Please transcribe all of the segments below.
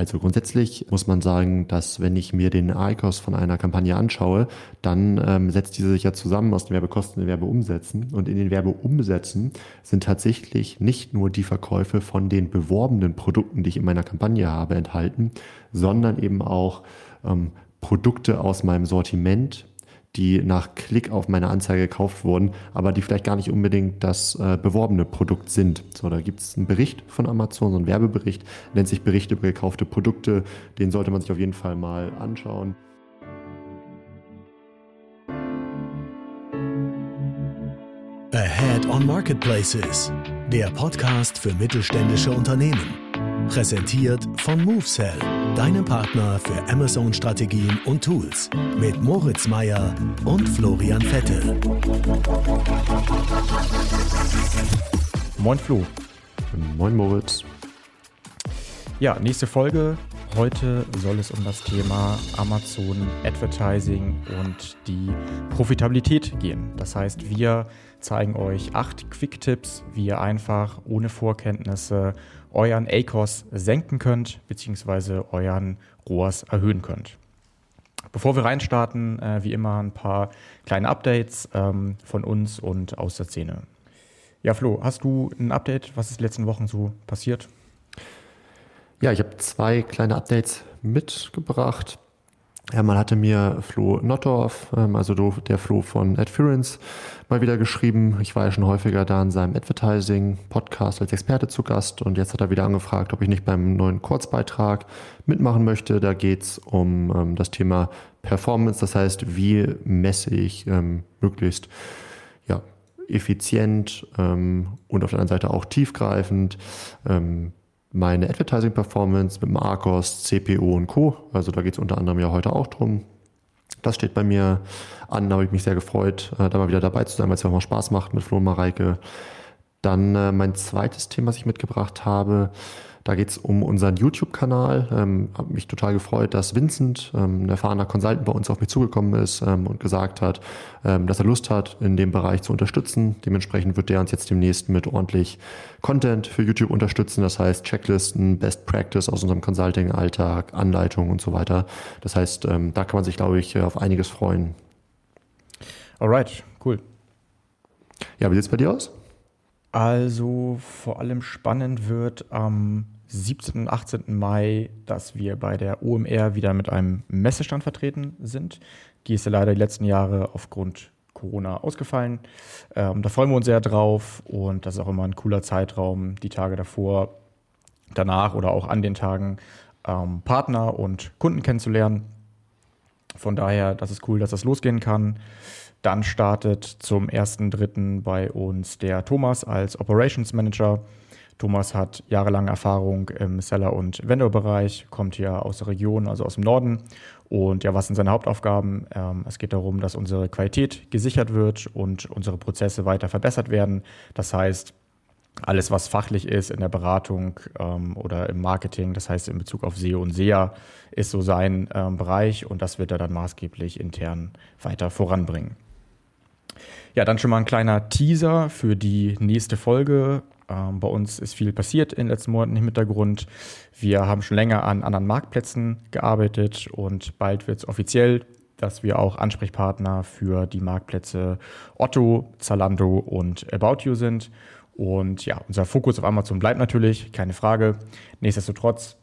Also grundsätzlich muss man sagen, dass wenn ich mir den AICOS von einer Kampagne anschaue, dann ähm, setzt diese sich ja zusammen aus den Werbekosten und den Werbeumsätzen. Und in den Werbeumsätzen sind tatsächlich nicht nur die Verkäufe von den beworbenen Produkten, die ich in meiner Kampagne habe, enthalten, sondern eben auch ähm, Produkte aus meinem Sortiment, die nach Klick auf meine Anzeige gekauft wurden, aber die vielleicht gar nicht unbedingt das äh, beworbene Produkt sind. So, da gibt es einen Bericht von Amazon, so einen Werbebericht, nennt sich Bericht über gekaufte Produkte. Den sollte man sich auf jeden Fall mal anschauen. Ahead on Marketplaces, der Podcast für mittelständische Unternehmen. Präsentiert von MoveSell, deinem Partner für Amazon-Strategien und Tools. Mit Moritz Meyer und Florian Vettel. Moin Flo. Moin Moritz. Ja, nächste Folge. Heute soll es um das Thema Amazon Advertising und die Profitabilität gehen. Das heißt, wir zeigen euch acht Quick-Tipps, wie ihr einfach ohne Vorkenntnisse euren ACOS senken könnt, beziehungsweise euren ROAS erhöhen könnt. Bevor wir reinstarten, äh, wie immer ein paar kleine Updates ähm, von uns und aus der Szene. Ja, Flo, hast du ein Update? Was ist in den letzten Wochen so passiert? Ja, ich habe zwei kleine Updates mitgebracht. Ja, man hatte mir Flo Nottorf, ähm, also der Flo von Adference, mal wieder geschrieben. Ich war ja schon häufiger da in seinem Advertising-Podcast als Experte zu Gast und jetzt hat er wieder angefragt, ob ich nicht beim neuen Kurzbeitrag mitmachen möchte. Da geht's um ähm, das Thema Performance, das heißt, wie messe ich ähm, möglichst ja, effizient und auf der anderen Seite auch tiefgreifend meine Advertising Performance mit dem Arcos, CPO und Co. Also da geht es unter anderem ja heute auch drum. Das steht bei mir an, da habe ich mich sehr gefreut, äh, da mal wieder dabei zu sein, weil es ja auch mal Spaß macht mit Flo und Mareike. Dann äh, mein zweites Thema, was ich mitgebracht habe, da geht es um unseren YouTube-Kanal. Ähm, habe mich total gefreut, dass Vincent, ähm, ein erfahrener Consultant bei uns, auf mich zugekommen ist ähm, und gesagt hat, ähm, dass er Lust hat, in dem Bereich zu unterstützen. Dementsprechend wird der uns jetzt demnächst mit ordentlich Content für YouTube unterstützen. Das heißt Checklisten, Best Practice aus unserem Consulting-Alltag, Anleitungen und so weiter. Das heißt, ähm, da kann man sich, glaube ich, auf einiges freuen. Alright, cool. Ja, wie sieht es bei dir aus? Also vor allem spannend wird am 17. und 18. Mai, dass wir bei der OMR wieder mit einem Messestand vertreten sind. Die ist ja leider die letzten Jahre aufgrund Corona ausgefallen. Ähm, da freuen wir uns sehr drauf und das ist auch immer ein cooler Zeitraum, die Tage davor, danach oder auch an den Tagen ähm, Partner und Kunden kennenzulernen. Von daher, das ist cool, dass das losgehen kann. Dann startet zum 1.3. bei uns der Thomas als Operations Manager. Thomas hat jahrelange Erfahrung im Seller- und Vendor-Bereich, kommt hier aus der Region, also aus dem Norden. Und ja, was sind seine Hauptaufgaben? Ähm, es geht darum, dass unsere Qualität gesichert wird und unsere Prozesse weiter verbessert werden. Das heißt, alles, was fachlich ist in der Beratung ähm, oder im Marketing, das heißt in Bezug auf SEO und SEA, ist so sein ähm, Bereich und das wird er dann maßgeblich intern weiter voranbringen. Ja, dann schon mal ein kleiner Teaser für die nächste Folge. Ähm, bei uns ist viel passiert in den letzten Monaten im Hintergrund. Wir haben schon länger an anderen Marktplätzen gearbeitet und bald wird es offiziell, dass wir auch Ansprechpartner für die Marktplätze Otto, Zalando und About You sind. Und ja, unser Fokus auf Amazon bleibt natürlich, keine Frage. Nichtsdestotrotz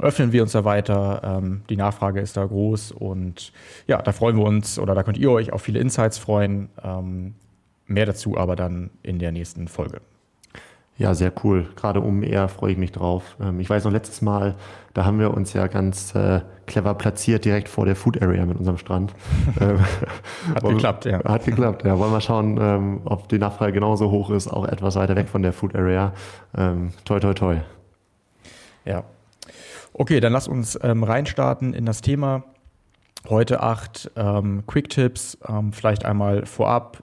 öffnen wir uns da weiter. Ähm, die Nachfrage ist da groß und ja, da freuen wir uns oder da könnt ihr euch auf viele Insights freuen. Ähm, mehr dazu aber dann in der nächsten Folge. Ja, sehr cool. Gerade um eher freue ich mich drauf. Ähm, ich weiß noch letztes Mal, da haben wir uns ja ganz äh, clever platziert direkt vor der Food Area mit unserem Strand. Ähm, hat geklappt, ja. Hat geklappt, ja. Wollen wir schauen, ähm, ob die Nachfrage genauso hoch ist, auch etwas weiter weg von der Food Area. toi, toi, toi. Ja. Okay, dann lass uns ähm, reinstarten in das Thema. Heute acht ähm, Quick Tipps, ähm, vielleicht einmal vorab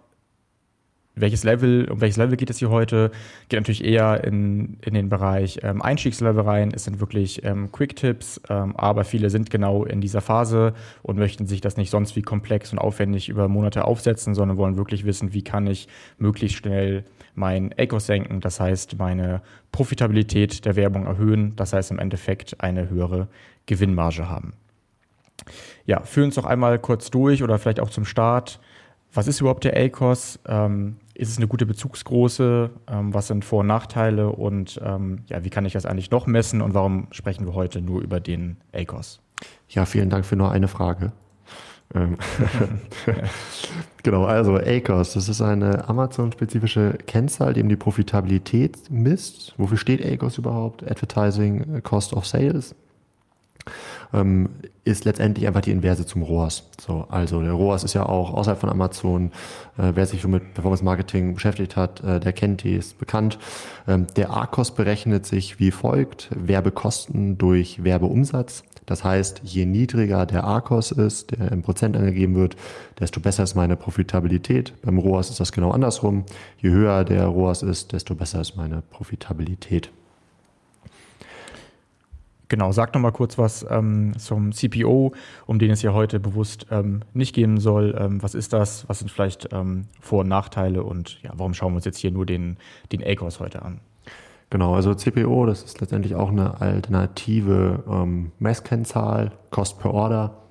welches Level, um welches Level geht es hier heute? Geht natürlich eher in, in den Bereich ähm, Einstiegslevel rein. Es sind wirklich ähm, Quick-Tipps, ähm, aber viele sind genau in dieser Phase und möchten sich das nicht sonst wie komplex und aufwendig über Monate aufsetzen, sondern wollen wirklich wissen, wie kann ich möglichst schnell mein ACOS senken, das heißt meine Profitabilität der Werbung erhöhen, das heißt im Endeffekt eine höhere Gewinnmarge haben. Ja, führen uns doch einmal kurz durch oder vielleicht auch zum Start. Was ist überhaupt der ACOS? Ähm, ist es eine gute Bezugsgröße? Ähm, was sind Vor- und Nachteile? Und ähm, ja, wie kann ich das eigentlich noch messen? Und warum sprechen wir heute nur über den ACOS? Ja, vielen Dank für nur eine Frage. Ähm, genau, also ACOS, das ist eine Amazon-spezifische Kennzahl, die eben die Profitabilität misst. Wofür steht ACOS überhaupt? Advertising Cost of Sales ähm, ist letztendlich einfach die Inverse zum ROAS. So, also der ROAS ist ja auch außerhalb von Amazon, äh, wer sich schon mit Performance Marketing beschäftigt hat, äh, der kennt die, ist bekannt. Ähm, der ARCOS berechnet sich wie folgt, Werbekosten durch Werbeumsatz. Das heißt, je niedriger der ARCOS ist, der in Prozent angegeben wird, desto besser ist meine Profitabilität. Beim ROAS ist das genau andersrum. Je höher der ROAS ist, desto besser ist meine Profitabilität. Genau, sag noch mal kurz was ähm, zum CPO, um den es ja heute bewusst ähm, nicht gehen soll. Ähm, was ist das? Was sind vielleicht ähm, Vor- und Nachteile? Und ja, warum schauen wir uns jetzt hier nur den, den ACOS heute an? Genau, also CPO, das ist letztendlich auch eine alternative ähm, Messkennzahl, Cost per Order.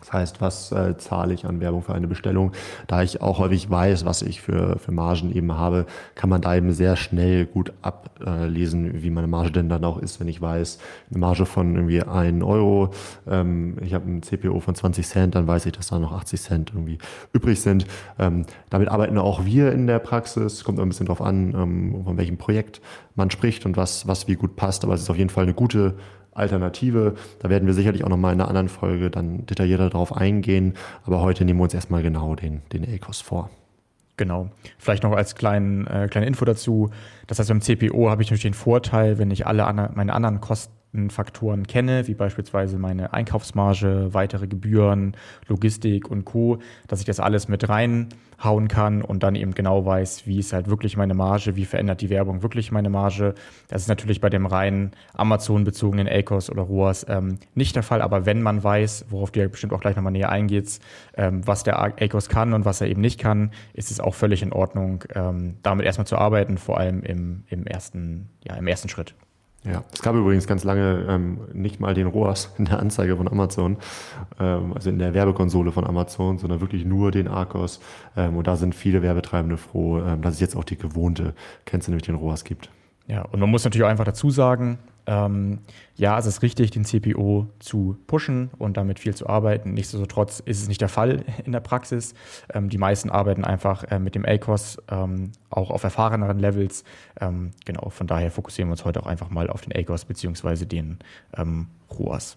Das heißt, was äh, zahle ich an Werbung für eine Bestellung? Da ich auch häufig weiß, was ich für, für Margen eben habe, kann man da eben sehr schnell gut ablesen, wie meine Marge denn dann auch ist, wenn ich weiß, eine Marge von irgendwie 1 Euro, ähm, ich habe ein CPO von 20 Cent, dann weiß ich, dass da noch 80 Cent irgendwie übrig sind. Ähm, damit arbeiten auch wir in der Praxis, kommt ein bisschen drauf an, ähm, von welchem Projekt man spricht und was, was wie gut passt, aber es ist auf jeden Fall eine gute Alternative. Da werden wir sicherlich auch nochmal in einer anderen Folge dann detaillierter darauf eingehen. Aber heute nehmen wir uns erstmal genau den, den ACOS vor. Genau. Vielleicht noch als kleinen, äh, kleine Info dazu. Das heißt, beim CPO habe ich natürlich den Vorteil, wenn ich alle meine anderen Kosten Faktoren kenne, wie beispielsweise meine Einkaufsmarge, weitere Gebühren, Logistik und Co., dass ich das alles mit reinhauen kann und dann eben genau weiß, wie ist halt wirklich meine Marge, wie verändert die Werbung wirklich meine Marge. Das ist natürlich bei dem rein Amazon-bezogenen ACOS oder ROAS ähm, nicht der Fall, aber wenn man weiß, worauf du ja bestimmt auch gleich nochmal näher eingehst, ähm, was der ACOS kann und was er eben nicht kann, ist es auch völlig in Ordnung, ähm, damit erstmal zu arbeiten, vor allem im, im, ersten, ja, im ersten Schritt. Ja, es gab übrigens ganz lange ähm, nicht mal den ROAS in der Anzeige von Amazon, ähm, also in der Werbekonsole von Amazon, sondern wirklich nur den Arcos. Ähm, und da sind viele Werbetreibende froh, ähm, dass es jetzt auch die gewohnte Kennzahl, nämlich den ROAS gibt. Ja, und man muss natürlich auch einfach dazu sagen, ähm, ja, es ist richtig, den CPO zu pushen und damit viel zu arbeiten. Nichtsdestotrotz ist es nicht der Fall in der Praxis. Ähm, die meisten arbeiten einfach äh, mit dem ACOS ähm, auch auf erfahreneren Levels. Ähm, genau, von daher fokussieren wir uns heute auch einfach mal auf den ACOS beziehungsweise den ähm, ROAS.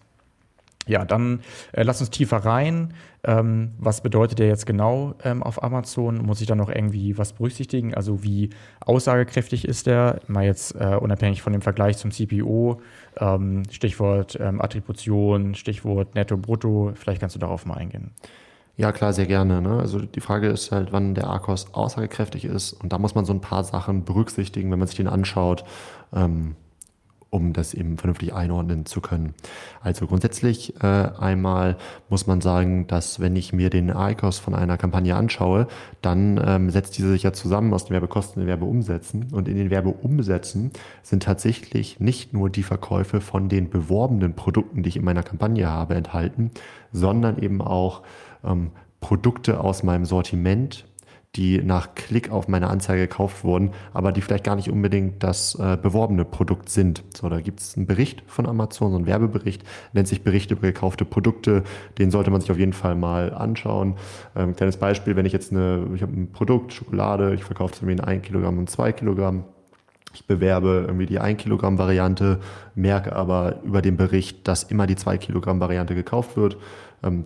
Ja, dann äh, lass uns tiefer rein. Ähm, was bedeutet der jetzt genau ähm, auf Amazon? Muss ich da noch irgendwie was berücksichtigen? Also wie aussagekräftig ist der? Mal jetzt äh, unabhängig von dem Vergleich zum CPO. Ähm, Stichwort ähm, Attribution, Stichwort Netto-Brutto. Vielleicht kannst du darauf mal eingehen. Ja, klar, sehr gerne. Ne? Also die Frage ist halt, wann der ARCOS aussagekräftig ist. Und da muss man so ein paar Sachen berücksichtigen, wenn man sich den anschaut. Ähm, um das eben vernünftig einordnen zu können. Also grundsätzlich äh, einmal muss man sagen, dass wenn ich mir den ICOS von einer Kampagne anschaue, dann ähm, setzt diese sich ja zusammen aus den Werbekosten und den Werbeumsätzen. Und in den Werbeumsätzen sind tatsächlich nicht nur die Verkäufe von den beworbenen Produkten, die ich in meiner Kampagne habe, enthalten, sondern eben auch ähm, Produkte aus meinem Sortiment, die nach Klick auf meine Anzeige gekauft wurden, aber die vielleicht gar nicht unbedingt das äh, beworbene Produkt sind. So, da gibt es einen Bericht von Amazon, so einen Werbebericht, nennt sich Bericht über gekaufte Produkte. Den sollte man sich auf jeden Fall mal anschauen. Ähm, kleines Beispiel, wenn ich jetzt eine, ich habe ein Produkt, Schokolade, ich verkaufe es in ein Kilogramm und zwei Kilogramm. Ich bewerbe irgendwie die 1 Kilogramm Variante, merke aber über den Bericht, dass immer die 2 Kilogramm Variante gekauft wird,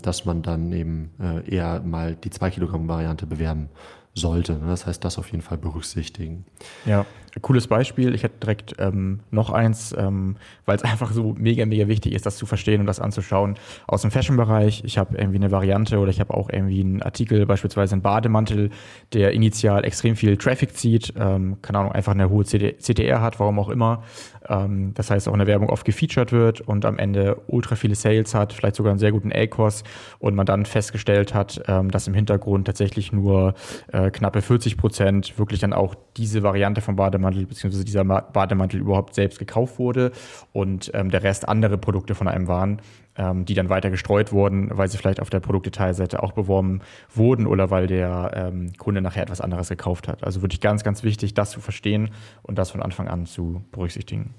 dass man dann eben äh, eher mal die 2 Kilogramm Variante bewerben sollte. Das heißt, das auf jeden Fall berücksichtigen. Ja, cooles Beispiel. Ich hätte direkt ähm, noch eins, ähm, weil es einfach so mega, mega wichtig ist, das zu verstehen und das anzuschauen. Aus dem Fashion-Bereich, ich habe irgendwie eine Variante oder ich habe auch irgendwie einen Artikel, beispielsweise einen Bademantel, der initial extrem viel Traffic zieht, ähm, keine Ahnung, einfach eine hohe CTR hat, warum auch immer. Ähm, das heißt, auch in der Werbung oft gefeatured wird und am Ende ultra viele Sales hat, vielleicht sogar einen sehr guten A-Kurs und man dann festgestellt hat, ähm, dass im Hintergrund tatsächlich nur äh, knappe 40 Prozent wirklich dann auch diese Variante vom Bademantel bzw. dieser Bademantel überhaupt selbst gekauft wurde und ähm, der Rest andere Produkte von einem waren, ähm, die dann weiter gestreut wurden, weil sie vielleicht auf der Produktdetailseite auch beworben wurden oder weil der ähm, Kunde nachher etwas anderes gekauft hat. Also wirklich ganz, ganz wichtig, das zu verstehen und das von Anfang an zu berücksichtigen.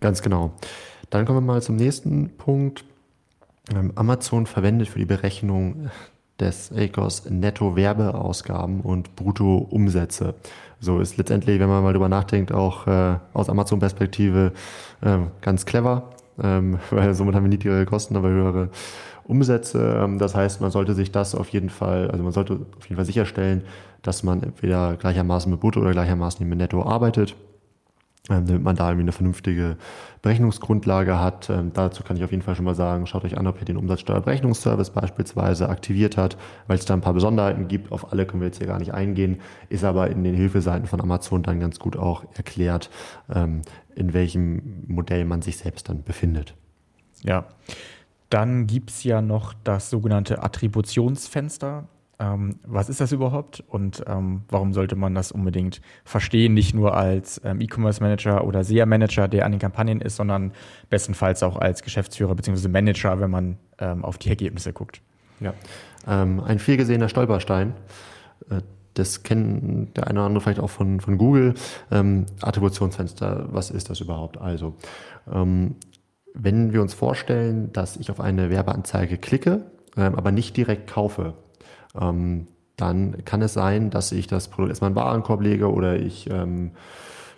Ganz genau. Dann kommen wir mal zum nächsten Punkt. Ähm, Amazon verwendet für die Berechnung des ACOS Netto-Werbeausgaben und Brutto-Umsätze. So ist letztendlich, wenn man mal drüber nachdenkt, auch äh, aus Amazon-Perspektive äh, ganz clever, ähm, weil somit haben wir niedrigere Kosten, aber höhere Umsätze. Ähm, das heißt, man sollte sich das auf jeden Fall, also man sollte auf jeden Fall sicherstellen, dass man entweder gleichermaßen mit Brutto oder gleichermaßen mit Netto arbeitet ähm, damit man da irgendwie eine vernünftige Berechnungsgrundlage hat. Ähm, dazu kann ich auf jeden Fall schon mal sagen, schaut euch an, ob ihr den Umsatzsteuerberechnungsservice beispielsweise aktiviert hat, weil es da ein paar Besonderheiten gibt. Auf alle können wir jetzt hier gar nicht eingehen, ist aber in den Hilfeseiten von Amazon dann ganz gut auch erklärt, ähm, in welchem Modell man sich selbst dann befindet. Ja. Dann gibt es ja noch das sogenannte Attributionsfenster. Ähm, was ist das überhaupt und ähm, warum sollte man das unbedingt verstehen, nicht nur als ähm, E-Commerce Manager oder SEA Manager, der an den Kampagnen ist, sondern bestenfalls auch als Geschäftsführer bzw. Manager, wenn man ähm, auf die Ergebnisse guckt. Ja, ähm, ein viel gesehener Stolperstein. Äh, das kennen der eine oder andere vielleicht auch von, von Google. Ähm, Attributionsfenster, was ist das überhaupt? Also, wenn wir uns vorstellen, dass ich auf eine Werbeanzeige klicke, aber nicht direkt kaufe, ähm, dann kann es sein, dass ich das Produkt erstmal in den Warenkorb lege oder ich ähm,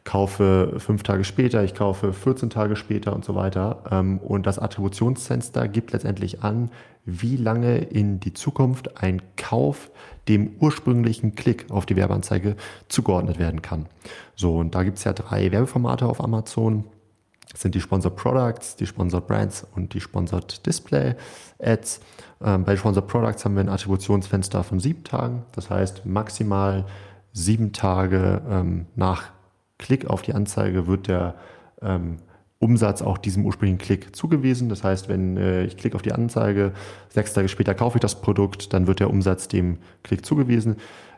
kaufe fünf Tage später, ich kaufe 14 Tage später und so weiter. Ähm, und das Attributionsfenster gibt letztendlich an, wie lange in die Zukunft ein Kauf dem ursprünglichen Klick auf die Werbeanzeige zugeordnet werden kann. So, und da gibt es ja drei Werbeformate auf Amazon. Das sind die Sponsored Products, die Sponsored Brands und die Sponsored Display Ads. Ähm, bei Sponsored Products haben wir ein Attributionsfenster von sieben Tagen. Das heißt, maximal sieben Tage ähm, nach Klick auf die Anzeige wird der ähm, Umsatz auch diesem ursprünglichen Klick zugewiesen. Das heißt, wenn äh, ich klicke auf die Anzeige, sechs Tage später kaufe ich das Produkt, dann wird der Umsatz dem Klick zugewiesen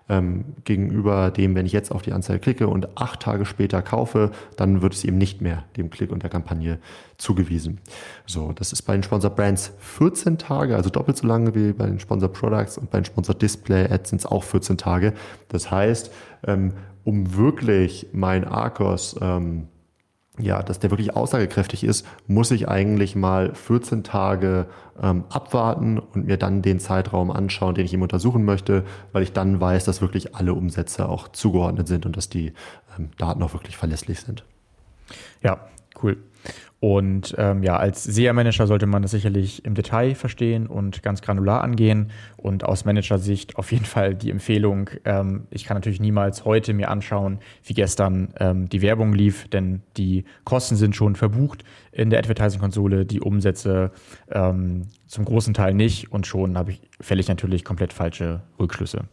ähm, gegenüber dem, wenn ich jetzt auf die Anzeige klicke und acht Tage später kaufe, dann wird es eben nicht mehr dem Klick und der Kampagne zugewiesen. So, das ist bei den Sponsor Brands 14 Tage, also doppelt so lange wie bei den Sponsor Products und bei den Sponsor Display Ads sind es auch 14 Tage. Das heißt, ähm, um wirklich mein Arcos ähm, ja, dass der wirklich aussagekräftig ist, muss ich eigentlich mal 14 Tage ähm, abwarten und mir dann den Zeitraum anschauen, den ich ihm untersuchen möchte, weil ich dann weiß, dass wirklich alle Umsätze auch zugeordnet sind und dass die ähm, Daten auch wirklich verlässlich sind. Ja, cool. Und ähm, ja, als SEA-Manager sollte man das sicherlich im Detail verstehen und ganz granular angehen. Und aus Managersicht auf jeden Fall die Empfehlung, ähm, ich kann natürlich niemals heute mir anschauen, wie gestern ähm, die Werbung lief, denn die Kosten sind schon verbucht in der Advertising-Konsole, die Umsätze ähm, zum großen Teil nicht und schon habe ich, fälle ich natürlich komplett falsche Rückschlüsse.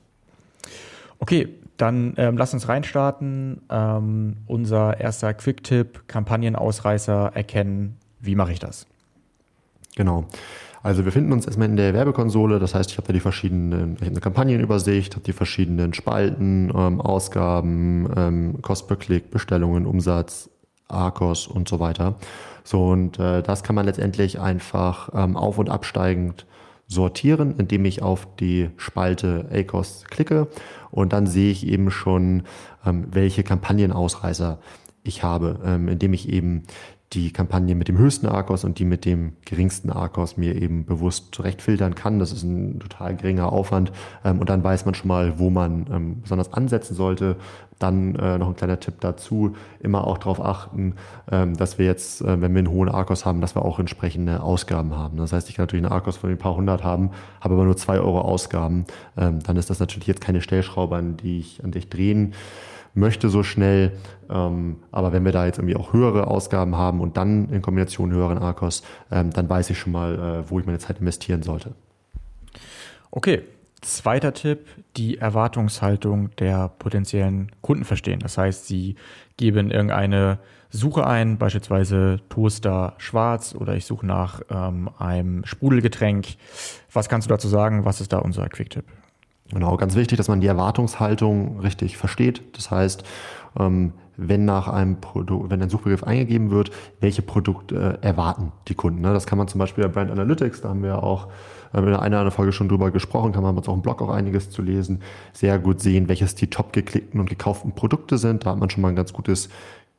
Okay, dann ähm, lass uns reinstarten. Ähm, unser erster Quick-Tipp, Kampagnenausreißer erkennen. Wie mache ich das? Genau. Also wir finden uns erstmal in der Werbekonsole, das heißt, ich habe da die verschiedenen, ich eine Kampagnenübersicht, habe die verschiedenen Spalten, ähm, Ausgaben, ähm, Cost per Klick, Bestellungen, Umsatz, Arcos und so weiter. So, und äh, das kann man letztendlich einfach ähm, auf- und absteigend sortieren, indem ich auf die Spalte ACOS klicke. Und dann sehe ich eben schon, ähm, welche Kampagnenausreißer ich habe, ähm, indem ich eben die Kampagne mit dem höchsten Arkos und die mit dem geringsten Arkos mir eben bewusst zurecht filtern kann. Das ist ein total geringer Aufwand ähm, und dann weiß man schon mal, wo man ähm, besonders ansetzen sollte. Dann äh, noch ein kleiner Tipp dazu, immer auch darauf achten, ähm, dass wir jetzt, äh, wenn wir einen hohen Arkos haben, dass wir auch entsprechende Ausgaben haben. Das heißt, ich kann natürlich einen Arkos von ein paar hundert haben, habe aber nur zwei Euro Ausgaben. Ähm, dann ist das natürlich jetzt keine Stellschraube, an die ich, an die ich drehen möchte so schnell. Ähm, aber wenn wir da jetzt irgendwie auch höhere Ausgaben haben und dann in Kombination höheren Arkos, ähm, dann weiß ich schon mal, äh, wo ich meine Zeit investieren sollte. Okay. Zweiter Tipp, die Erwartungshaltung der potenziellen Kunden verstehen. Das heißt, sie geben irgendeine Suche ein, beispielsweise Toaster schwarz oder ich suche nach ähm, einem Sprudelgetränk. Was kannst du dazu sagen? Was ist da unser Quick-Tipp? Genau, ganz wichtig, dass man die Erwartungshaltung richtig versteht. Das heißt, ähm, wenn nach einem Produkt, wenn ein Suchbegriff eingegeben wird, welche Produkte äh, erwarten die Kunden. Ne? Das kann man zum Beispiel bei Brand Analytics, da haben wir auch äh, in einer anderen Folge schon drüber gesprochen, kann man uns auch im Blog auch einiges zu lesen, sehr gut sehen, welches die top geklickten und gekauften Produkte sind. Da hat man schon mal ein ganz gutes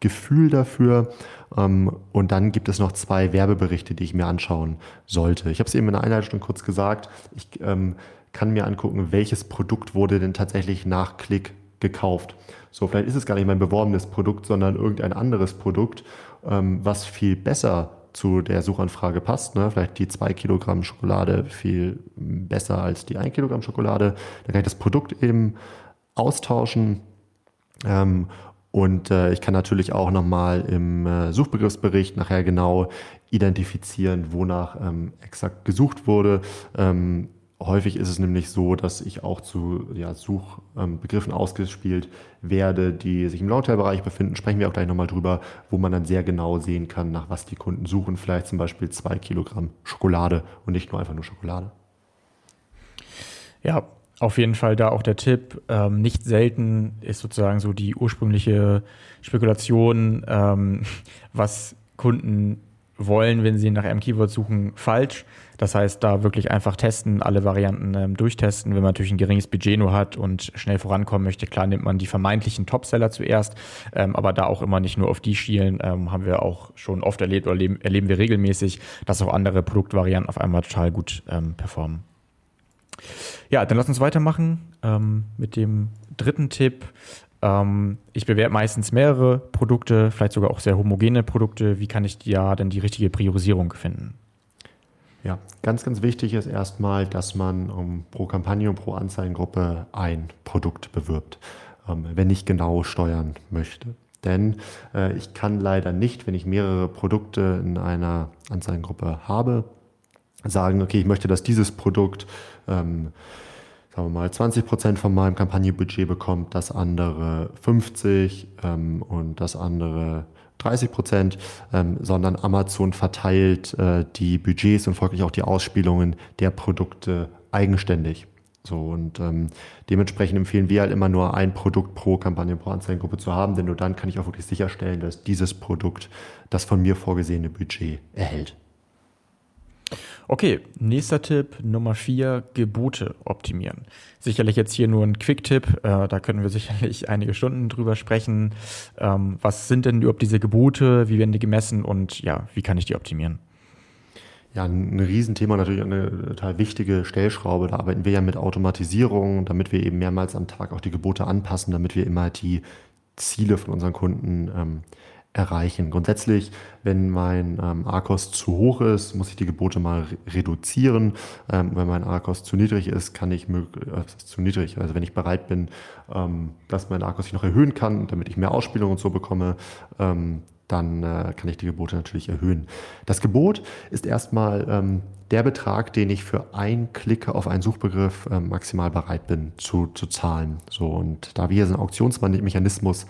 Gefühl dafür. Ähm, und dann gibt es noch zwei Werbeberichte, die ich mir anschauen sollte. Ich habe es eben in der Einleitung schon kurz gesagt. Ich ähm, kann mir angucken, welches Produkt wurde denn tatsächlich nach Klick gekauft. So, vielleicht ist es gar nicht mein beworbenes Produkt, sondern irgendein anderes Produkt, ähm, was viel besser zu der Suchanfrage passt. Ne? Vielleicht die zwei Kilogramm Schokolade viel besser als die ein Kilogramm Schokolade. Dann kann ich das Produkt eben austauschen. Ähm, und äh, ich kann natürlich auch nochmal im äh, Suchbegriffsbericht nachher genau identifizieren, wonach ähm, exakt gesucht wurde. Ähm, Häufig ist es nämlich so, dass ich auch zu ja, Suchbegriffen ähm, ausgespielt werde, die sich im Longtail-Bereich befinden. Sprechen wir auch gleich nochmal drüber, wo man dann sehr genau sehen kann, nach was die Kunden suchen. Vielleicht zum Beispiel zwei Kilogramm Schokolade und nicht nur einfach nur Schokolade. Ja, auf jeden Fall da auch der Tipp. Ähm, nicht selten ist sozusagen so die ursprüngliche Spekulation, ähm, was Kunden wollen, wenn sie nach einem Keyword suchen, falsch. Das heißt, da wirklich einfach testen, alle Varianten ähm, durchtesten. Wenn man natürlich ein geringes Budget nur hat und schnell vorankommen möchte, klar nimmt man die vermeintlichen Topseller zuerst, ähm, aber da auch immer nicht nur auf die schielen, ähm, haben wir auch schon oft erlebt oder erleben, erleben wir regelmäßig, dass auch andere Produktvarianten auf einmal total gut ähm, performen. Ja, dann lass uns weitermachen ähm, mit dem dritten Tipp. Ähm, ich bewerbe meistens mehrere Produkte, vielleicht sogar auch sehr homogene Produkte. Wie kann ich ja denn die richtige Priorisierung finden? Ja, ganz, ganz wichtig ist erstmal, dass man um, pro Kampagne und pro Anzeigengruppe ein Produkt bewirbt, ähm, wenn ich genau steuern möchte. Denn äh, ich kann leider nicht, wenn ich mehrere Produkte in einer Anzeigengruppe habe, sagen, okay, ich möchte, dass dieses Produkt ähm, sagen wir mal, 20 Prozent von meinem Kampagnenbudget bekommt, das andere 50 ähm, und das andere 30 Prozent, ähm, sondern Amazon verteilt äh, die Budgets und folglich auch die Ausspielungen der Produkte eigenständig. So und ähm, dementsprechend empfehlen wir halt immer nur ein Produkt pro Kampagne, pro Anzeigengruppe zu haben, denn nur dann kann ich auch wirklich sicherstellen, dass dieses Produkt das von mir vorgesehene Budget erhält. Okay, nächster Tipp, Nummer vier, Gebote optimieren. Sicherlich jetzt hier nur ein Quick-Tipp, äh, da können wir sicherlich einige Stunden drüber sprechen. Ähm, was sind denn überhaupt diese Gebote, wie werden die gemessen und ja, wie kann ich die optimieren? Ja, ein Riesenthema, natürlich eine total wichtige Stellschraube. Da arbeiten wir ja mit Automatisierung, damit wir eben mehrmals am Tag auch die Gebote anpassen, damit wir immer die Ziele von unseren Kunden ähm, erreichen. Grundsätzlich, wenn mein ähm, ARCOS zu hoch ist, muss ich die Gebote mal re reduzieren. Ähm, wenn mein ARCOS zu niedrig ist, kann ich äh, zu niedrig. Also wenn ich bereit bin, ähm, dass mein ARCOS sich noch erhöhen kann, damit ich mehr Ausspielung und so bekomme, ähm, dann äh, kann ich die Gebote natürlich erhöhen. Das Gebot ist erstmal ähm, der Betrag, den ich für ein Klick auf einen Suchbegriff äh, maximal bereit bin zu, zu zahlen. So, und da wir hier so einen Auktionsmechanismus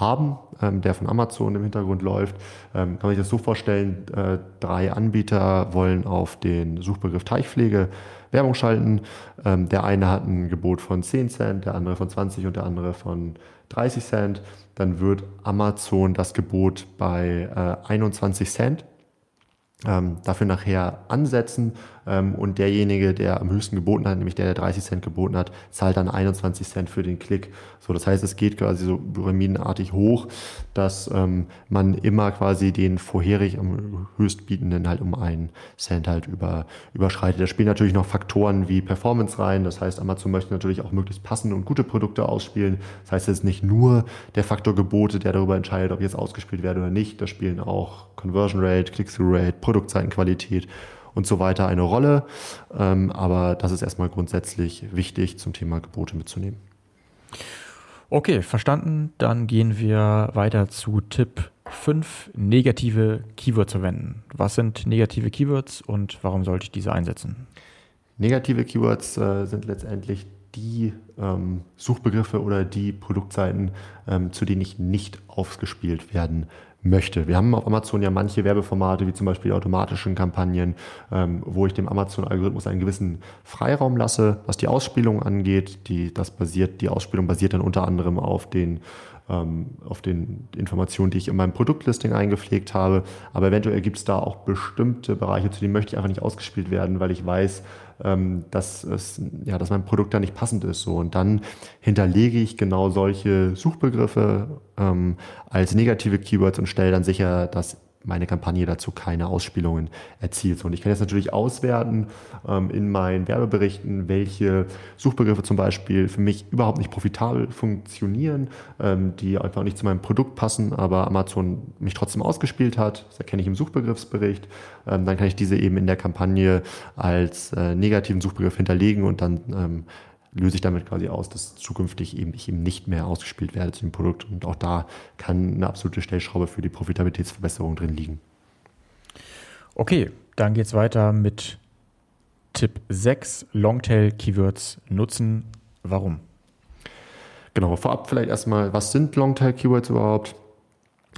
haben, ähm, der von Amazon im Hintergrund läuft. Ähm, kann man sich das so vorstellen, äh, drei Anbieter wollen auf den Suchbegriff Teichpflege Werbung schalten. Ähm, der eine hat ein Gebot von 10 Cent, der andere von 20 und der andere von 30 Cent. Dann wird Amazon das Gebot bei äh, 21 Cent ähm, dafür nachher ansetzen ähm, und derjenige, der am höchsten geboten hat, nämlich der, der 30 Cent geboten hat, zahlt dann 21 Cent für den Klick. So, das heißt, es geht quasi so pyramidenartig hoch, dass ähm, man immer quasi den vorherig am höchstbietenden halt um einen Cent halt über, überschreitet. Da spielen natürlich noch Faktoren wie Performance rein. Das heißt, Amazon möchte natürlich auch möglichst passende und gute Produkte ausspielen. Das heißt, es ist nicht nur der Faktor Gebote, der darüber entscheidet, ob jetzt ausgespielt werde oder nicht. Da spielen auch Conversion Rate, Click-Through Rate, Produktseitenqualität und so weiter eine Rolle. Ähm, aber das ist erstmal grundsätzlich wichtig zum Thema Gebote mitzunehmen. Okay, verstanden. Dann gehen wir weiter zu Tipp 5, negative Keywords verwenden. Was sind negative Keywords und warum sollte ich diese einsetzen? Negative Keywords äh, sind letztendlich die ähm, Suchbegriffe oder die Produktseiten, ähm, zu denen ich nicht ausgespielt werden möchte. Wir haben auf Amazon ja manche Werbeformate, wie zum Beispiel automatischen Kampagnen, ähm, wo ich dem Amazon-Algorithmus einen gewissen Freiraum lasse, was die Ausspielung angeht. Die, das basiert, die Ausspielung basiert dann unter anderem auf den ähm, auf den Informationen, die ich in meinem Produktlisting eingepflegt habe. Aber eventuell gibt es da auch bestimmte Bereiche, zu denen möchte ich einfach nicht ausgespielt werden, weil ich weiß, ähm, dass, es, ja, dass mein Produkt da nicht passend ist. So. Und dann hinterlege ich genau solche Suchbegriffe ähm, als negative Keywords und stelle dann sicher, dass meine Kampagne dazu keine Ausspielungen erzielt. Und ich kann jetzt natürlich auswerten ähm, in meinen Werbeberichten, welche Suchbegriffe zum Beispiel für mich überhaupt nicht profitabel funktionieren, ähm, die einfach nicht zu meinem Produkt passen, aber Amazon mich trotzdem ausgespielt hat. Das erkenne ich im Suchbegriffsbericht. Ähm, dann kann ich diese eben in der Kampagne als äh, negativen Suchbegriff hinterlegen und dann ähm, löse ich damit quasi aus, dass zukünftig eben ich eben nicht mehr ausgespielt werde zu dem Produkt. Und auch da kann eine absolute Stellschraube für die Profitabilitätsverbesserung drin liegen. Okay, dann geht es weiter mit Tipp 6, Longtail-Keywords nutzen. Warum? Genau, vorab vielleicht erstmal, was sind Longtail-Keywords überhaupt?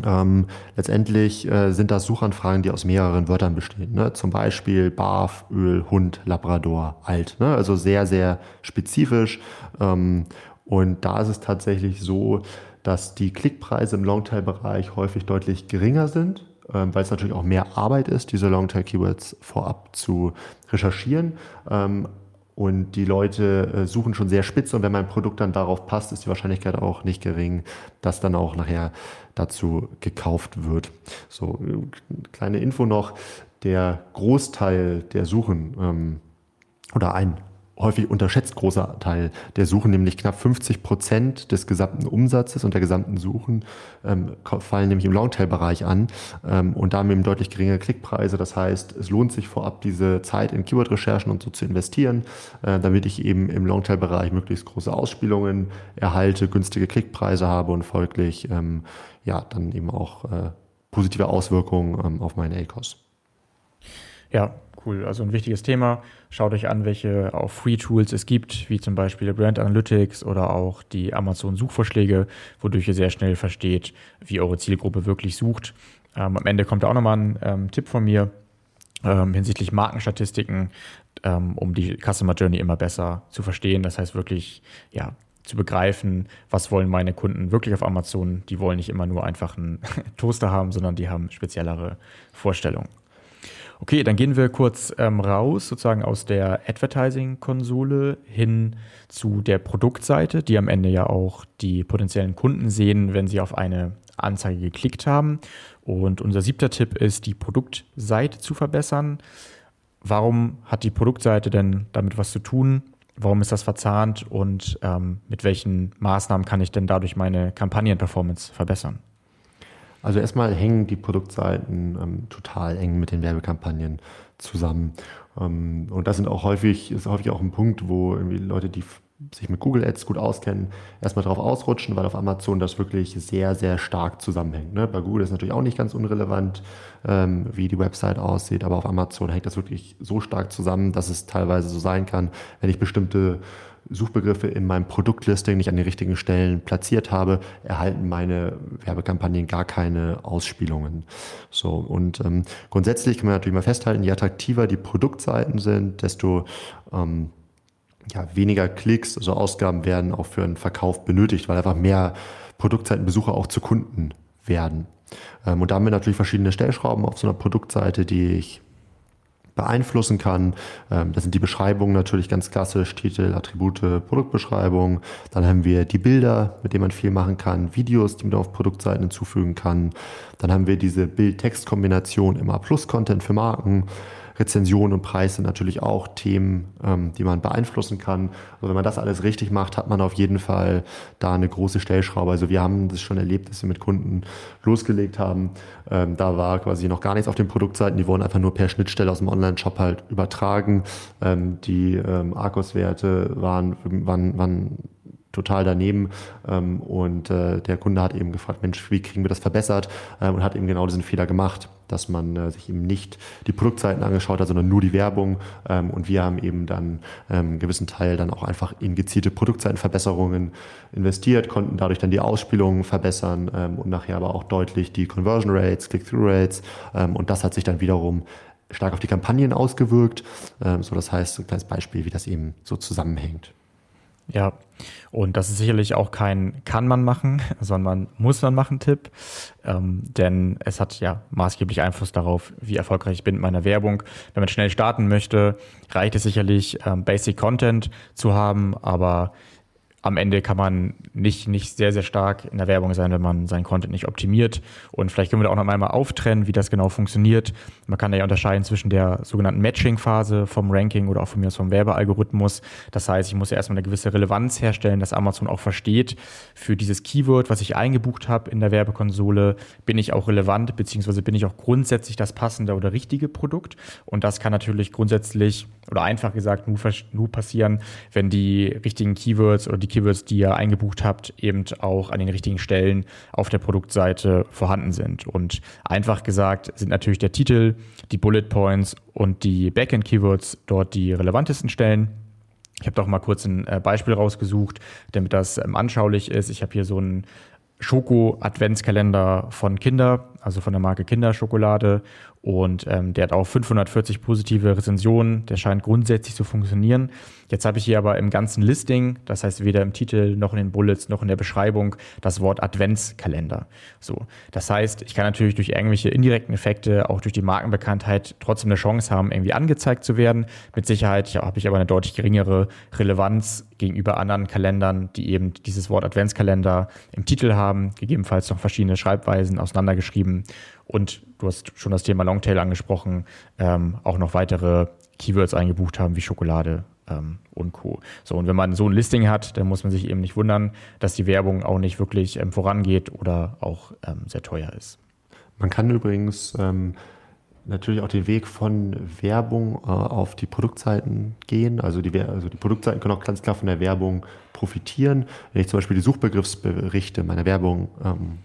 Ähm, letztendlich äh, sind das Suchanfragen, die aus mehreren Wörtern bestehen. Ne? Zum Beispiel Barf, Öl, Hund, Labrador, alt. Ne? Also sehr, sehr spezifisch. Ähm, und da ist es tatsächlich so, dass die Klickpreise im Longtail-Bereich häufig deutlich geringer sind, ähm, weil es natürlich auch mehr Arbeit ist, diese Longtail-Keywords vorab zu recherchieren. Und die Leute äh, suchen schon sehr spitz und wenn mein Produkt dann darauf passt, ist die Wahrscheinlichkeit auch nicht gering, dass dann auch nachher dazu gekauft wird. So, kleine Info noch, der Großteil der Suchen ähm, oder ein häufig unterschätzt großer Teil der Suchen, nämlich knapp 50 Prozent des gesamten Umsatzes und der gesamten Suchen ähm, fallen nämlich im Longtail-Bereich an ähm, und damit eben deutlich geringere Klickpreise. Das heißt, es lohnt sich vorab, diese Zeit in Keyword-Recherchen und so zu investieren, äh, damit ich eben im Longtail-Bereich möglichst große Ausspielungen erhalte, günstige Klickpreise habe und folglich ähm, ja dann eben auch äh, positive Auswirkungen ähm, auf meine ACOS. Ja, cool. Also ein wichtiges Thema. Schaut euch an, welche auch Free Tools es gibt, wie zum Beispiel Brand Analytics oder auch die Amazon Suchvorschläge, wodurch ihr sehr schnell versteht, wie eure Zielgruppe wirklich sucht. Ähm, am Ende kommt auch nochmal ein ähm, Tipp von mir ähm, hinsichtlich Markenstatistiken, ähm, um die Customer Journey immer besser zu verstehen. Das heißt wirklich, ja, zu begreifen, was wollen meine Kunden wirklich auf Amazon. Die wollen nicht immer nur einfach einen Toaster haben, sondern die haben speziellere Vorstellungen. Okay, dann gehen wir kurz ähm, raus, sozusagen aus der Advertising-Konsole hin zu der Produktseite, die am Ende ja auch die potenziellen Kunden sehen, wenn sie auf eine Anzeige geklickt haben. Und unser siebter Tipp ist, die Produktseite zu verbessern. Warum hat die Produktseite denn damit was zu tun? Warum ist das verzahnt und ähm, mit welchen Maßnahmen kann ich denn dadurch meine Kampagnenperformance verbessern? Also erstmal hängen die Produktseiten ähm, total eng mit den Werbekampagnen zusammen. Ähm, und das sind auch häufig, ist häufig auch ein Punkt, wo irgendwie Leute, die sich mit Google Ads gut auskennen, erstmal drauf ausrutschen, weil auf Amazon das wirklich sehr, sehr stark zusammenhängt. Ne? Bei Google ist natürlich auch nicht ganz unrelevant, ähm, wie die Website aussieht, aber auf Amazon hängt das wirklich so stark zusammen, dass es teilweise so sein kann, wenn ich bestimmte Suchbegriffe in meinem Produktlisting nicht an den richtigen Stellen platziert habe, erhalten meine Werbekampagnen gar keine Ausspielungen. So und ähm, grundsätzlich kann man natürlich mal festhalten, je attraktiver die Produktseiten sind, desto ähm, ja, weniger Klicks, also Ausgaben werden auch für einen Verkauf benötigt, weil einfach mehr Produktseitenbesucher auch zu Kunden werden. Ähm, und da haben wir natürlich verschiedene Stellschrauben auf so einer Produktseite, die ich beeinflussen kann. Ähm, das sind die Beschreibungen natürlich ganz klassisch, Titel, Attribute, Produktbeschreibung. Dann haben wir die Bilder, mit denen man viel machen kann, Videos, die man auf Produktseiten hinzufügen kann. Dann haben wir diese Bild-Text-Kombination im A-Plus-Content für Marken. Rezension und Preis sind natürlich auch Themen, ähm, die man beeinflussen kann. Also wenn man das alles richtig macht, hat man auf jeden Fall da eine große Stellschraube. Also wir haben das schon erlebt, dass wir mit Kunden losgelegt haben. Ähm, da war quasi noch gar nichts auf den Produktseiten. Die wurden einfach nur per Schnittstelle aus dem Online-Shop halt übertragen. Ähm, die ähm, Arcos-Werte waren, waren, waren total daneben. Ähm, und äh, der Kunde hat eben gefragt, Mensch, wie kriegen wir das verbessert? Ähm, und hat eben genau diesen Fehler gemacht, dass man äh, sich eben nicht die Produktseiten angeschaut hat, sondern nur die Werbung. Ähm, und wir haben eben dann einen gewissen Teil dann auch einfach in gezielte Produktseitenverbesserungen investiert, konnten dadurch dann die Ausspielungen verbessern und nachher aber auch deutlich die Conversion Rates, Click-Through Rates. und das hat sich dann wiederum stark auf die Kampagnen ausgewirkt. so das heißt, ein kleines Beispiel, wie das eben so zusammenhängt. Ja, und das ist sicherlich auch kein kann man machen, sondern muss man machen Tipp, ähm, denn es hat ja maßgeblich Einfluss darauf, wie erfolgreich ich bin mit meiner Werbung. Wenn man schnell starten möchte, reicht es sicherlich, ähm, Basic Content zu haben, aber am Ende kann man nicht, nicht sehr, sehr stark in der Werbung sein, wenn man seinen Content nicht optimiert. Und vielleicht können wir da auch noch einmal auftrennen, wie das genau funktioniert. Man kann da ja unterscheiden zwischen der sogenannten Matching-Phase vom Ranking oder auch von mir aus vom Werbealgorithmus. Das heißt, ich muss ja erstmal eine gewisse Relevanz herstellen, dass Amazon auch versteht, für dieses Keyword, was ich eingebucht habe in der Werbekonsole, bin ich auch relevant, beziehungsweise bin ich auch grundsätzlich das passende oder richtige Produkt. Und das kann natürlich grundsätzlich oder einfach gesagt nur, nur passieren, wenn die richtigen Keywords oder die Keywords, die ihr eingebucht habt, eben auch an den richtigen Stellen auf der Produktseite vorhanden sind. Und einfach gesagt sind natürlich der Titel, die Bullet Points und die Backend-Keywords dort die relevantesten Stellen. Ich habe doch mal kurz ein äh, Beispiel rausgesucht, damit das ähm, anschaulich ist. Ich habe hier so einen Schoko-Adventskalender von Kinder, also von der Marke Kinderschokolade. Und ähm, der hat auch 540 positive Rezensionen. Der scheint grundsätzlich zu funktionieren. Jetzt habe ich hier aber im ganzen Listing, das heißt weder im Titel noch in den Bullets noch in der Beschreibung, das Wort Adventskalender. So, das heißt, ich kann natürlich durch irgendwelche indirekten Effekte, auch durch die Markenbekanntheit, trotzdem eine Chance haben, irgendwie angezeigt zu werden. Mit Sicherheit habe ich aber eine deutlich geringere Relevanz gegenüber anderen Kalendern, die eben dieses Wort Adventskalender im Titel haben, gegebenenfalls noch verschiedene Schreibweisen auseinandergeschrieben. Und du hast schon das Thema Longtail angesprochen, ähm, auch noch weitere Keywords eingebucht haben wie Schokolade ähm, und Co. So, und wenn man so ein Listing hat, dann muss man sich eben nicht wundern, dass die Werbung auch nicht wirklich ähm, vorangeht oder auch ähm, sehr teuer ist. Man kann übrigens ähm, natürlich auch den Weg von Werbung äh, auf die Produktseiten gehen. Also die, also die Produktseiten können auch ganz klar von der Werbung profitieren. Wenn ich zum Beispiel die Suchbegriffsberichte meiner Werbung ähm,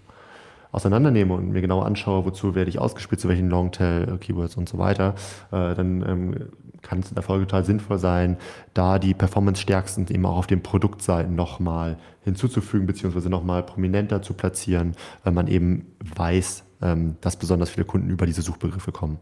auseinandernehme und mir genau anschaue, wozu werde ich ausgespielt, zu welchen Longtail-Keywords und so weiter, äh, dann ähm, kann es in der Folge total sinnvoll sein, da die Performance-stärksten eben auch auf den Produktseiten nochmal hinzuzufügen, beziehungsweise nochmal prominenter zu platzieren, weil man eben weiß, ähm, dass besonders viele Kunden über diese Suchbegriffe kommen.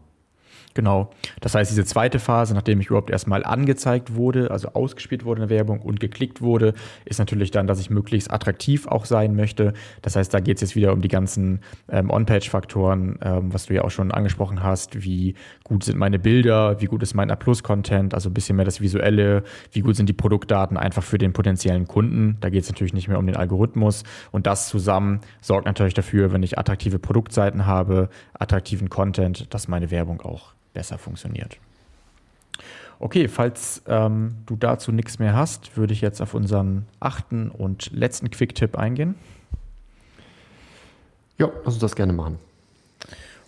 Genau. Das heißt, diese zweite Phase, nachdem ich überhaupt erstmal angezeigt wurde, also ausgespielt wurde in der Werbung und geklickt wurde, ist natürlich dann, dass ich möglichst attraktiv auch sein möchte. Das heißt, da geht es jetzt wieder um die ganzen ähm, On-Page-Faktoren, ähm, was du ja auch schon angesprochen hast. Wie gut sind meine Bilder? Wie gut ist mein A-Plus-Content? Also ein bisschen mehr das Visuelle. Wie gut sind die Produktdaten einfach für den potenziellen Kunden? Da geht es natürlich nicht mehr um den Algorithmus. Und das zusammen sorgt natürlich dafür, wenn ich attraktive Produktseiten habe, attraktiven Content, dass meine Werbung auch besser funktioniert. Okay, falls ähm, du dazu nichts mehr hast, würde ich jetzt auf unseren achten und letzten Quick-Tipp eingehen. Ja, lass uns das gerne machen.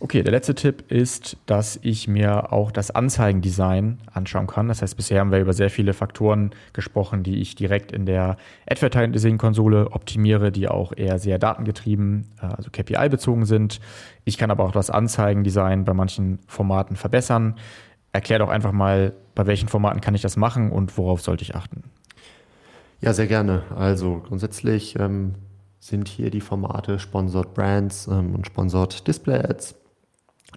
Okay, der letzte Tipp ist, dass ich mir auch das Anzeigendesign anschauen kann. Das heißt, bisher haben wir über sehr viele Faktoren gesprochen, die ich direkt in der Advertising-Konsole optimiere, die auch eher sehr datengetrieben, äh, also KPI-bezogen sind. Ich kann aber auch das Anzeigendesign bei manchen Formaten verbessern. Erklär doch einfach mal, bei welchen Formaten kann ich das machen und worauf sollte ich achten? Ja, sehr gerne. Also grundsätzlich ähm, sind hier die Formate Sponsored Brands ähm, und Sponsored Display Ads.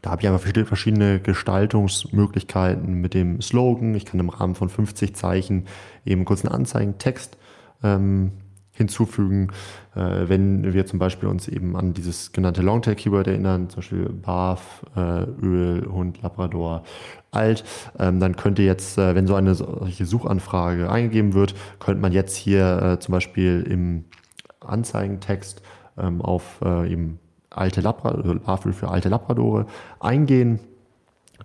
Da habe ich einfach verschiedene Gestaltungsmöglichkeiten mit dem Slogan. Ich kann im Rahmen von 50 Zeichen eben kurz einen Anzeigentext ähm, hinzufügen, äh, wenn wir zum Beispiel uns eben an dieses genannte Longtail-Keyword erinnern, zum Beispiel Barf, äh, Öl, Hund, Labrador, alt, ähm, dann könnte jetzt, äh, wenn so eine solche Suchanfrage eingegeben wird, könnte man jetzt hier äh, zum Beispiel im Anzeigentext ähm, auf äh, eben alte Labrador, Barf für alte Labradore eingehen.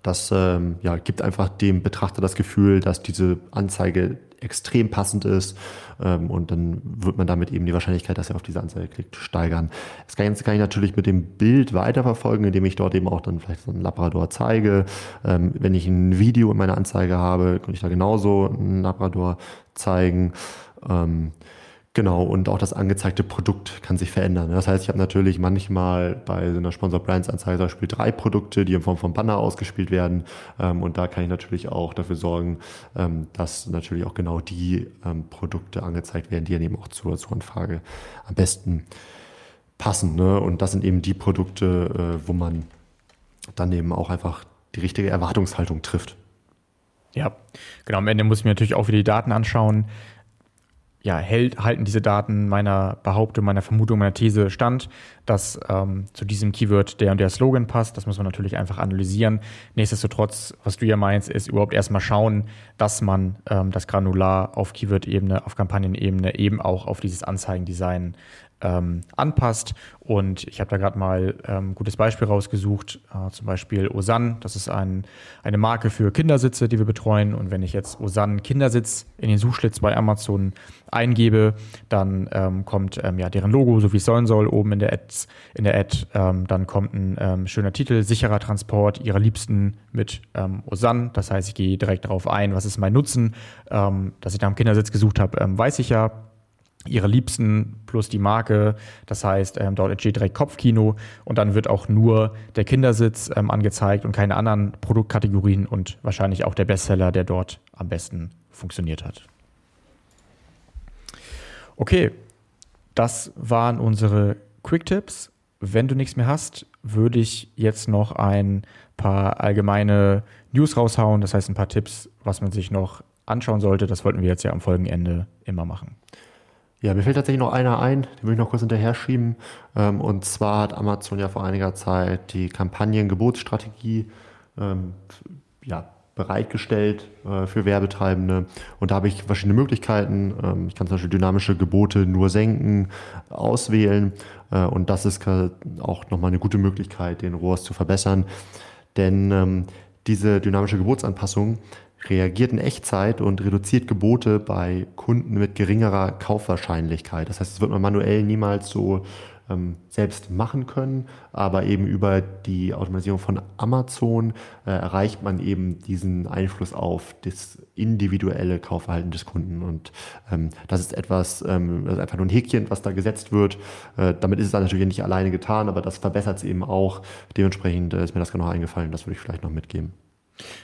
Das ähm, ja, gibt einfach dem Betrachter das Gefühl, dass diese Anzeige extrem passend ist ähm, und dann wird man damit eben die Wahrscheinlichkeit, dass er auf diese Anzeige klickt, steigern. Das Ganze kann ich natürlich mit dem Bild weiterverfolgen, indem ich dort eben auch dann vielleicht so einen Labrador zeige. Ähm, wenn ich ein Video in meiner Anzeige habe, kann ich da genauso einen Labrador zeigen. Ähm, Genau, und auch das angezeigte Produkt kann sich verändern. Das heißt, ich habe natürlich manchmal bei so einer Sponsor Brands Anzeige zum Beispiel drei Produkte, die in Form von Banner ausgespielt werden. Ähm, und da kann ich natürlich auch dafür sorgen, ähm, dass natürlich auch genau die ähm, Produkte angezeigt werden, die dann eben auch zur, zur Anfrage am besten passen. Ne? Und das sind eben die Produkte, äh, wo man dann eben auch einfach die richtige Erwartungshaltung trifft. Ja, genau. Am Ende muss ich mir natürlich auch wieder die Daten anschauen ja, hält, halten diese Daten meiner Behauptung, meiner Vermutung, meiner These stand, dass ähm, zu diesem Keyword der und der Slogan passt. Das muss man natürlich einfach analysieren. Nichtsdestotrotz, was du ja meinst, ist überhaupt erstmal schauen, dass man ähm, das Granular auf Keyword-Ebene, auf Kampagnenebene eben auch auf dieses Anzeigendesign ähm, anpasst. Und ich habe da gerade mal ähm, ein gutes Beispiel rausgesucht, äh, zum Beispiel Osan. Das ist ein, eine Marke für Kindersitze, die wir betreuen. Und wenn ich jetzt Osan Kindersitz in den Suchschlitz bei Amazon eingebe, dann ähm, kommt ähm, ja deren Logo, so wie es sollen soll, oben in der Ad. In der Ad ähm, dann kommt ein ähm, schöner Titel, sicherer Transport ihrer Liebsten mit Osan. Das heißt, ich gehe direkt darauf ein, was ist mein Nutzen. dass ich nach einem Kindersitz gesucht habe, weiß ich ja ihre Liebsten plus die Marke. Das heißt, ähm, dort entsteht direkt Kopfkino und dann wird auch nur der Kindersitz ähm, angezeigt und keine anderen Produktkategorien und wahrscheinlich auch der Bestseller, der dort am besten funktioniert hat. Okay, das waren unsere Quick Tips. Wenn du nichts mehr hast, würde ich jetzt noch ein paar allgemeine News raushauen. Das heißt, ein paar Tipps, was man sich noch anschauen sollte. Das wollten wir jetzt ja am Folgenende immer machen. Ja, mir fällt tatsächlich noch einer ein, den will ich noch kurz hinterher schieben. Ähm, und zwar hat Amazon ja vor einiger Zeit die Kampagnengebotsstrategie ähm, ja, bereitgestellt äh, für Werbetreibende. Und da habe ich verschiedene Möglichkeiten. Ähm, ich kann zum Beispiel dynamische Gebote nur senken, auswählen. Äh, und das ist auch nochmal eine gute Möglichkeit, den ROAS zu verbessern. Denn diese dynamische Gebotsanpassung reagiert in Echtzeit und reduziert Gebote bei Kunden mit geringerer Kaufwahrscheinlichkeit. Das heißt, es wird man manuell niemals so ähm, selbst machen können, aber eben über die Automatisierung von Amazon äh, erreicht man eben diesen Einfluss auf das individuelle Kaufverhalten des Kunden. Und ähm, das ist etwas, ähm, das ist einfach nur ein Häkchen, was da gesetzt wird. Äh, damit ist es dann natürlich nicht alleine getan, aber das verbessert es eben auch. Dementsprechend äh, ist mir das noch eingefallen, das würde ich vielleicht noch mitgeben.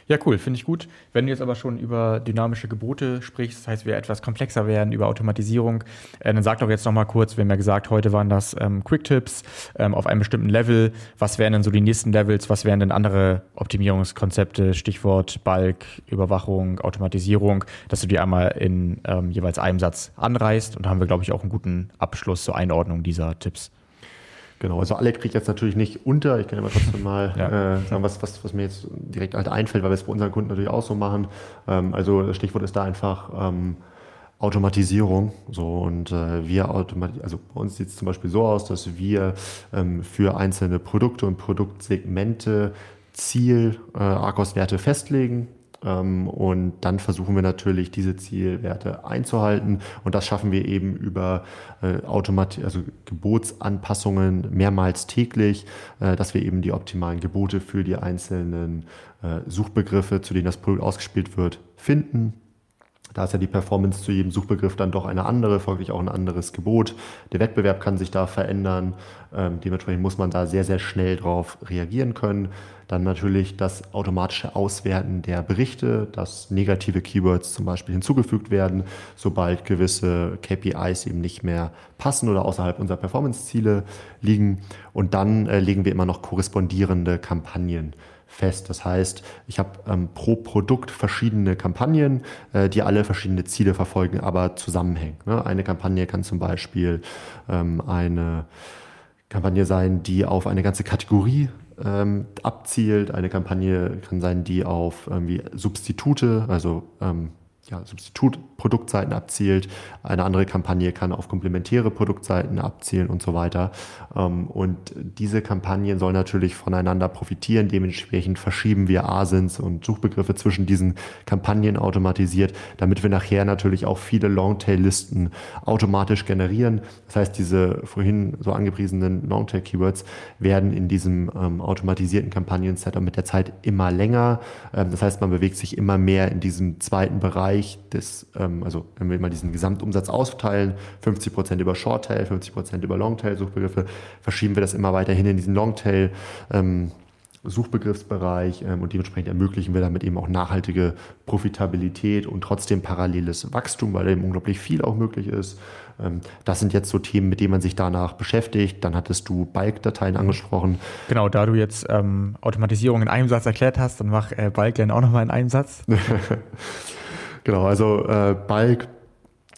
Ja, cool, finde ich gut. Wenn du jetzt aber schon über dynamische Gebote sprichst, das heißt, wir etwas komplexer werden, über Automatisierung, äh, dann sag doch jetzt nochmal kurz, wir haben ja gesagt, heute waren das ähm, Quick-Tips ähm, auf einem bestimmten Level. Was wären denn so die nächsten Levels? Was wären denn andere Optimierungskonzepte? Stichwort Bulk, Überwachung, Automatisierung, dass du die einmal in ähm, jeweils einem Satz anreißt. Und da haben wir, glaube ich, auch einen guten Abschluss zur Einordnung dieser Tipps. Genau, also alle kriege ich jetzt natürlich nicht unter. Ich kann aber trotzdem mal ja. äh, sagen, was, was, was mir jetzt direkt halt einfällt, weil wir es bei unseren Kunden natürlich auch so machen. Ähm, also das Stichwort ist da einfach ähm, Automatisierung. So und äh, wir automatisieren, also bei uns sieht es zum Beispiel so aus, dass wir ähm, für einzelne Produkte und Produktsegmente Ziel äh, Arcos-Werte festlegen und dann versuchen wir natürlich, diese Zielwerte einzuhalten. Und das schaffen wir eben über äh, also Gebotsanpassungen mehrmals täglich, äh, dass wir eben die optimalen Gebote für die einzelnen äh, Suchbegriffe, zu denen das Produkt ausgespielt wird, finden da ist ja die Performance zu jedem Suchbegriff dann doch eine andere, folglich auch ein anderes Gebot. Der Wettbewerb kann sich da verändern. Ähm, dementsprechend muss man da sehr, sehr schnell drauf reagieren können. Dann natürlich das automatische Auswerten der Berichte, dass negative Keywords zum Beispiel hinzugefügt werden, sobald gewisse KPIs eben nicht mehr passen oder außerhalb unserer Performance-Ziele liegen. Und dann äh, legen wir immer noch korrespondierende Kampagnen fest. Das heißt, ich habe ähm, pro Produkt verschiedene Kampagnen, äh, die alle verschiedene Ziele verfolgen, aber zusammenhängen. Ne? Eine Kampagne kann zum Beispiel ähm, eine Kampagne sein, die auf eine ganze Kategorie ähm, abzielt. Eine Kampagne kann sein, die auf irgendwie Substitute, also ähm, ja, Substitutproduktseiten abzielt. Eine andere Kampagne kann auf komplementäre Produktseiten abzielen und so weiter. Ähm, und diese Kampagnen sollen natürlich voneinander profitieren. Dementsprechend verschieben wir Asins und Suchbegriffe zwischen diesen Kampagnen automatisiert, damit wir nachher natürlich auch viele Longtail-Listen automatisch generieren. Das heißt, diese vorhin so angepriesenen Longtail-Keywords werden in diesem ähm, automatisierten Kampagnen-Setup mit der Zeit immer länger. Ähm, das heißt, man bewegt sich immer mehr in diesem zweiten Bereich Bereich des, ähm, also wenn wir mal diesen Gesamtumsatz aufteilen, 50 Prozent über Shorttail, 50 Prozent über Longtail-Suchbegriffe, verschieben wir das immer weiterhin in diesen Longtail. Ähm, Suchbegriffsbereich ähm, und dementsprechend ermöglichen wir damit eben auch nachhaltige Profitabilität und trotzdem paralleles Wachstum, weil eben unglaublich viel auch möglich ist. Ähm, das sind jetzt so Themen, mit denen man sich danach beschäftigt. Dann hattest du Bulk-Dateien angesprochen. Genau, da du jetzt ähm, Automatisierung in einem Satz erklärt hast, dann mach äh, Bulk gerne auch nochmal in einem Satz. Genau, also äh, Bulk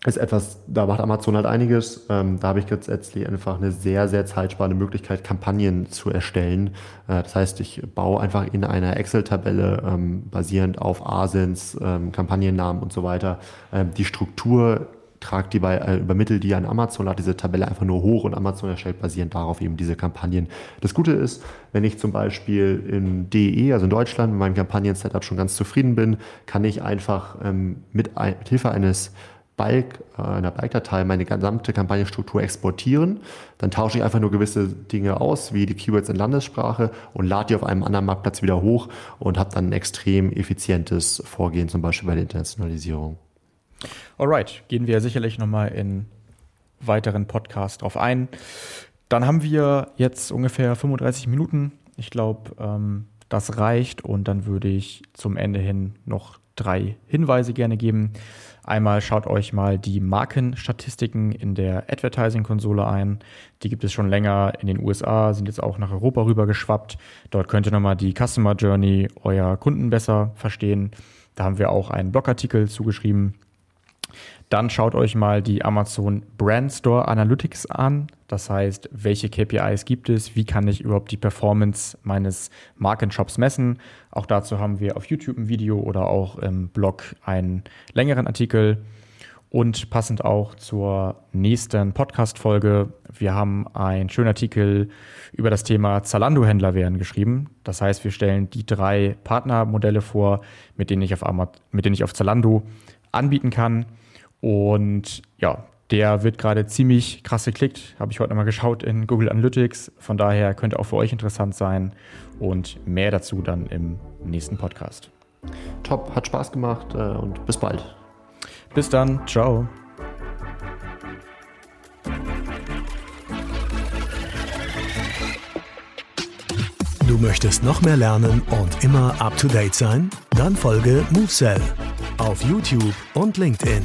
ist etwas, da macht Amazon halt einiges. Ähm, da habe ich jetzt letztlich einfach eine sehr, sehr zeitsparende Möglichkeit, Kampagnen zu erstellen. Äh, das heißt, ich baue einfach in einer Excel-Tabelle ähm, basierend auf Asins, ähm, Kampagnennamen und so weiter ähm, die Struktur trage die bei, äh, übermittle die an Amazon, lade diese Tabelle einfach nur hoch und Amazon erstellt basierend darauf eben diese Kampagnen. Das Gute ist, wenn ich zum Beispiel in DE, also in Deutschland, mit meinem Kampagnen-Setup schon ganz zufrieden bin, kann ich einfach ähm, mit, ein, mit Hilfe eines Bulk, äh, einer Bulk-Datei meine gesamte Kampagnenstruktur exportieren. Dann tausche ich einfach nur gewisse Dinge aus, wie die Keywords in Landessprache und lade die auf einem anderen Marktplatz wieder hoch und habe dann ein extrem effizientes Vorgehen, zum Beispiel bei der Internationalisierung. Alright, gehen wir sicherlich nochmal in weiteren Podcast drauf ein. Dann haben wir jetzt ungefähr 35 Minuten. Ich glaube, ähm, das reicht und dann würde ich zum Ende hin noch drei Hinweise gerne geben. Einmal schaut euch mal die Markenstatistiken in der Advertising-Konsole ein. Die gibt es schon länger in den USA, sind jetzt auch nach Europa rüber geschwappt. Dort könnt ihr nochmal die Customer Journey eurer Kunden besser verstehen. Da haben wir auch einen Blogartikel zugeschrieben. Dann schaut euch mal die Amazon Brand Store Analytics an. Das heißt, welche KPIs gibt es? Wie kann ich überhaupt die Performance meines Markenshops messen? Auch dazu haben wir auf YouTube ein Video oder auch im Blog einen längeren Artikel. Und passend auch zur nächsten Podcast-Folge, wir haben einen schönen Artikel über das Thema Zalando-Händler werden geschrieben. Das heißt, wir stellen die drei Partnermodelle vor, mit denen ich auf, Amazon, mit denen ich auf Zalando anbieten kann. Und ja, der wird gerade ziemlich krass geklickt. Habe ich heute nochmal geschaut in Google Analytics. Von daher könnte auch für euch interessant sein. Und mehr dazu dann im nächsten Podcast. Top, hat Spaß gemacht äh, und bis bald. Bis dann, ciao. Du möchtest noch mehr lernen und immer up to date sein? Dann folge MoveSell auf YouTube und LinkedIn.